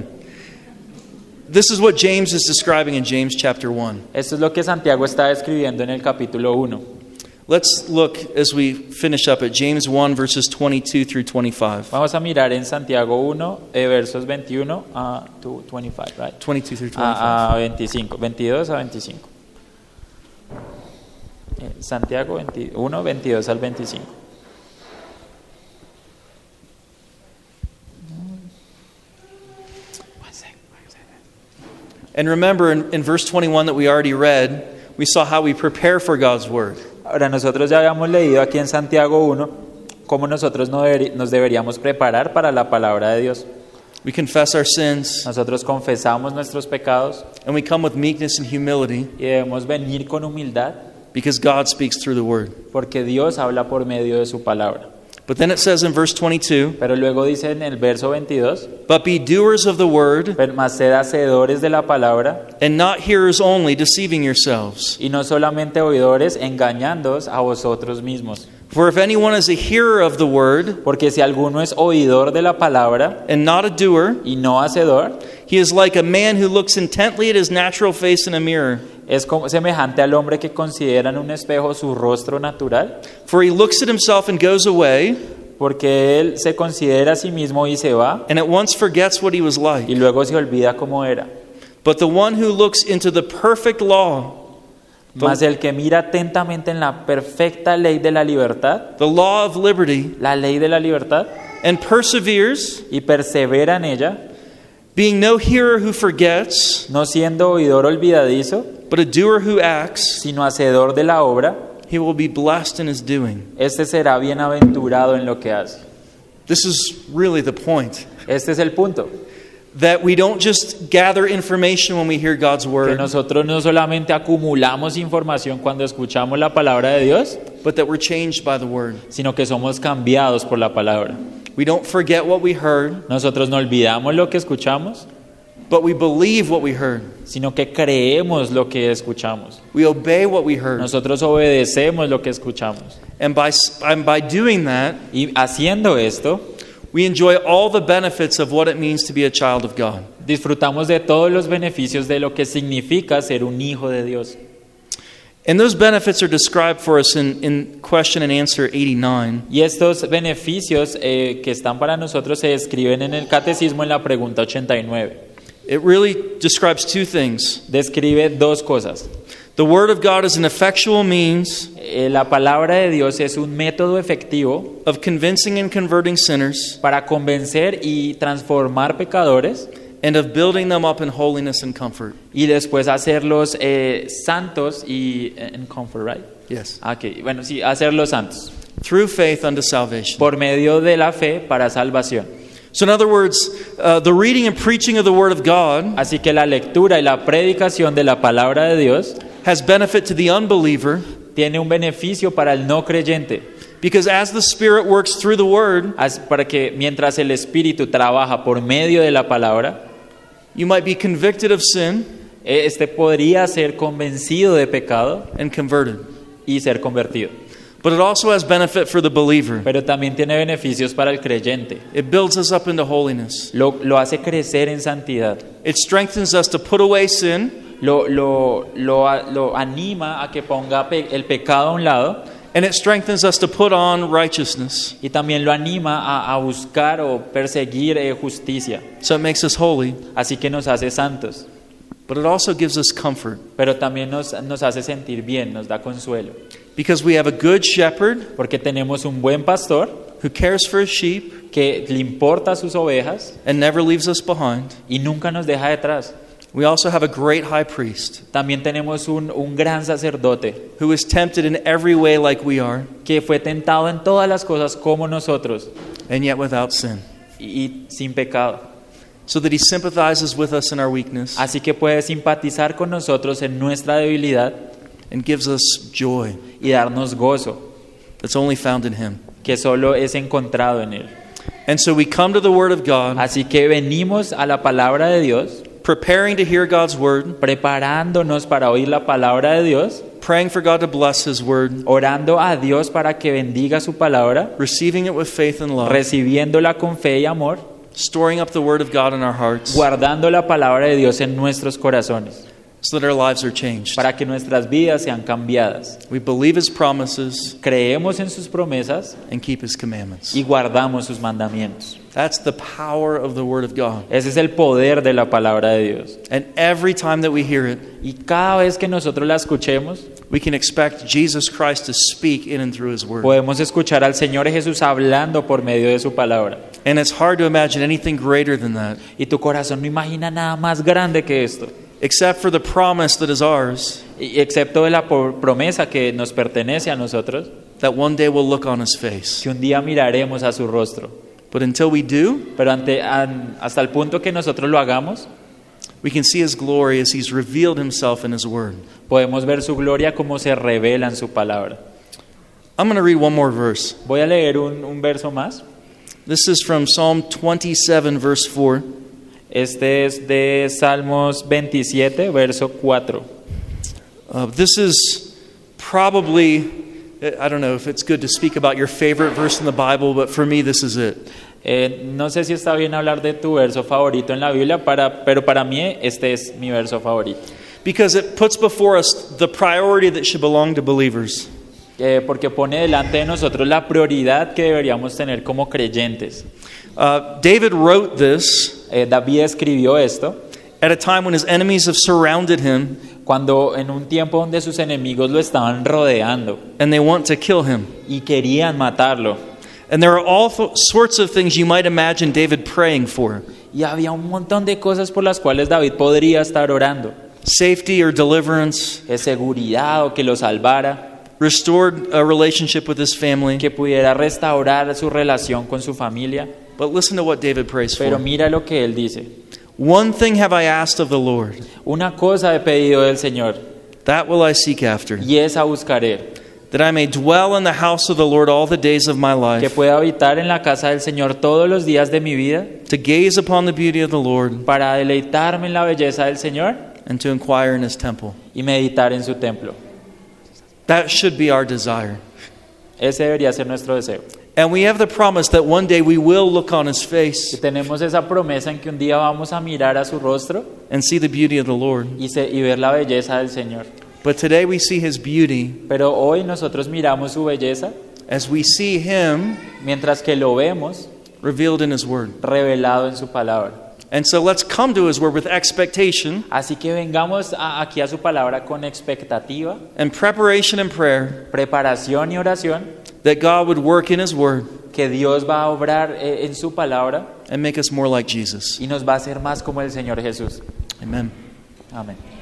This is what James is describing in James chapter 1. Esto es lo que Santiago está describiendo en el capítulo 1. Let's look as we finish up at James 1, verses 22 through 25. Vamos a mirar en Santiago 1, eh, versos 21 a to 25, right? 22 through 25. A, a 25, 22 a 25. Eh, Santiago 21, 22 al 25. And remember, in, in verse 21 that we already read, we saw how we prepare for God's word. Ahora nosotros ya habíamos leído aquí en Santiago 1 cómo nosotros nos deberíamos preparar para la palabra de Dios. We confess our sins, Nosotros confesamos nuestros pecados and we come with meekness and humility y debemos venir con humildad because God speaks through the word. porque Dios habla por medio de su palabra. But then it says in verse 22 Pero luego dice en el verso 22, But be doers of the word, "Pero más sed hacedores de la palabra and not hearers only, deceiving yourselves. y no solamente oidores, engañándoos a vosotros mismos. For if anyone is a hearer of the word, Porque si alguno es oidor de la palabra and not a doer, y no hacedor, he is like a man who looks intently at his natural face in a mirror. Es como semejante al hombre que considera en un espejo su rostro natural, For he looks at himself and goes away, porque él se considera a sí mismo y se va, and at once forgets what he was like. y luego se olvida cómo era. But the one who looks into the perfect law, Mas el que mira atentamente en la perfecta ley de la libertad, the law of liberty, la ley de la libertad, and perseveres, y persevera en ella, being no hearer who forgets, no siendo oidor olvidadizo, but a doer who acts, sino hacedor de la obra, he will be blessed in his doing. este será bienaventurado en lo que hace. This is really the point. Este es el punto, That we don't just gather information when we hear God's que word, nosotros no solamente acumulamos información cuando escuchamos la palabra de Dios, but that we're changed by the word. sino que somos cambiados por la palabra. We don't forget what we heard, Nosotros no olvidamos lo que escuchamos, but we believe what we heard. sino que creemos lo que escuchamos. We obey what we heard. Nosotros obedecemos lo que escuchamos. And by, and by doing that, Y haciendo esto, we enjoy all the benefits of what it means to be a child of God. disfrutamos de todos los beneficios de lo que significa ser un hijo de Dios. And those benefits are described for us in, in question and answer 89. Y estos beneficios eh, que están para nosotros se describen en el catecismo en la pregunta 89. It really describes two things. Describe dos cosas. The Word of God is an effectual means Eh, la palabra de Dios es un método efectivo of convincing and converting sinners para convencer y transformar pecadores and of building them up in holiness and comfort. y después hacerlos eh, santos y en comfort, right? Yes. Ah, ok. Bueno, sí, hacerlos santos Through faith unto salvation. por medio de la fe para salvación. So, in other words, uh, the reading and preaching of the Word of God Así que la lectura y la predicación de la palabra de Dios has benefit to the unbeliever tiene un beneficio para el no creyente, because as the Spirit works through the Word, As- para que mientras el Espíritu trabaja por medio de la palabra, you might be convicted of sin eh, este podría ser convencido de pecado and converted. y ser convertido. But it also has benefit for the believer. Pero también tiene beneficios para el creyente. It builds us up into holiness. Lo, lo hace crecer en santidad. It strengthens us to put away sin Lo, lo, lo, lo anima a que ponga pe- el pecado a un lado and it strengthens us to put on righteousness. y también lo anima a, a buscar o perseguir eh, justicia. So it makes us holy. Así que nos hace santos. but it also gives us comfort pero también nos, nos hace sentir bien, nos da consuelo. Because we have a good shepherd Porque tenemos un buen pastor who cares for his sheep que le importa sus ovejas and never leaves us behind. y nunca nos deja detrás. We also have a great high priest También tenemos un, un gran sacerdote who is tempted in every way like we are, que fue tentado en todas las cosas como nosotros and yet without sin, y, y sin pecado. so that he sympathizes with us in our weakness Así que puede simpatizar con nosotros en nuestra debilidad and gives us joy y darnos gozo that's only found in him. que solo es encontrado en Él. And so we come to the Word of God, Así que venimos a la palabra de Dios, preparing to hear God's Word, preparándonos para oír la palabra de Dios, praying for God to bless His Word, orando a Dios para que bendiga su palabra, receiving it with faith and love, recibiéndola con fe y amor, storing up the Word of God in our hearts guardando la palabra de Dios en nuestros corazones, so that our lives are changed. para que nuestras vidas sean cambiadas. We believe His promises Creemos en sus promesas and keep His commandments. y guardamos sus mandamientos. That's the power of the Word of God. Ese es el poder de la palabra de Dios. And every time that we hear it, Y cada vez que nosotros la escuchemos, we can expect Jesus Christ to speak in and through His Word. podemos escuchar al Señor Jesús hablando por medio de su palabra. And it's hard to imagine anything greater than that, Y tu corazón no imagina nada más grande que esto, except for the promise that is ours excepto de la promesa que nos pertenece a nosotros, that one day we'll look on His face. que un día miraremos a su rostro. But until we do, Pero ante, an- hasta el punto que nosotros lo hagamos, we can see His glory as He's revealed Himself in His Word. podemos ver su gloria como se revela en su palabra. I'm going to read one more verse. Voy a leer un, un verso más. This is from Psalm 27, verse 4. Este es de Salmos 27, verso 4. Uh, this is probably, I don't know if it's good to speak about your favorite verse in the Bible, but for me, this is it. Eh, no sé si está bien hablar de tu verso favorito en la Biblia, para, pero para mí este es mi verso favorito. Because it puts before us the priority that should belong to believers. Eh, porque pone delante de nosotros la prioridad que deberíamos tener como creyentes. Uh, David wrote this Eh, David escribió esto at a time when his enemies have surrounded him cuando en un tiempo donde sus enemigos lo estaban rodeando and they want to kill him. y querían matarlo. And there are all th- sorts of things you might imagine David praying for Y había un montón de cosas por las cuales David podría estar orando. safety or deliverance, Eh, seguridad o que lo salvara, restored a relationship with his family. que pudiera restaurar su relación con su familia. But listen to what David prays Pero for. mira lo que él dice. One thing have I asked of the Lord, Una cosa he pedido del Señor that will I seek after, y esa buscaré, that I may dwell in the house of the Lord all the days of my que life, pueda habitar en la casa del Señor todos los días de mi vida to gaze upon the beauty of the Lord para deleitarme en la belleza del Señor and to inquire in his temple. y meditar en su templo. That should be our desire. Ese debería ser nuestro deseo. And we have the promise that one day we will look on his Y face tenemos esa promesa en que un día vamos a mirar a su rostro and see the beauty of the Lord. y, se- y ver la belleza del Señor. But today we see his beauty Pero hoy nosotros miramos su belleza as we see him mientras que lo vemos revealed in his word. revelado en su palabra. And so let's come to his word with expectation Así que vengamos a- aquí a su palabra con expectativa, and preparation and prayer preparación y oración, that God would work in his word que Dios va a obrar eh, en su palabra and make us more like Jesus. y nos va a hacer más como el Señor Jesús. Amen. Amén.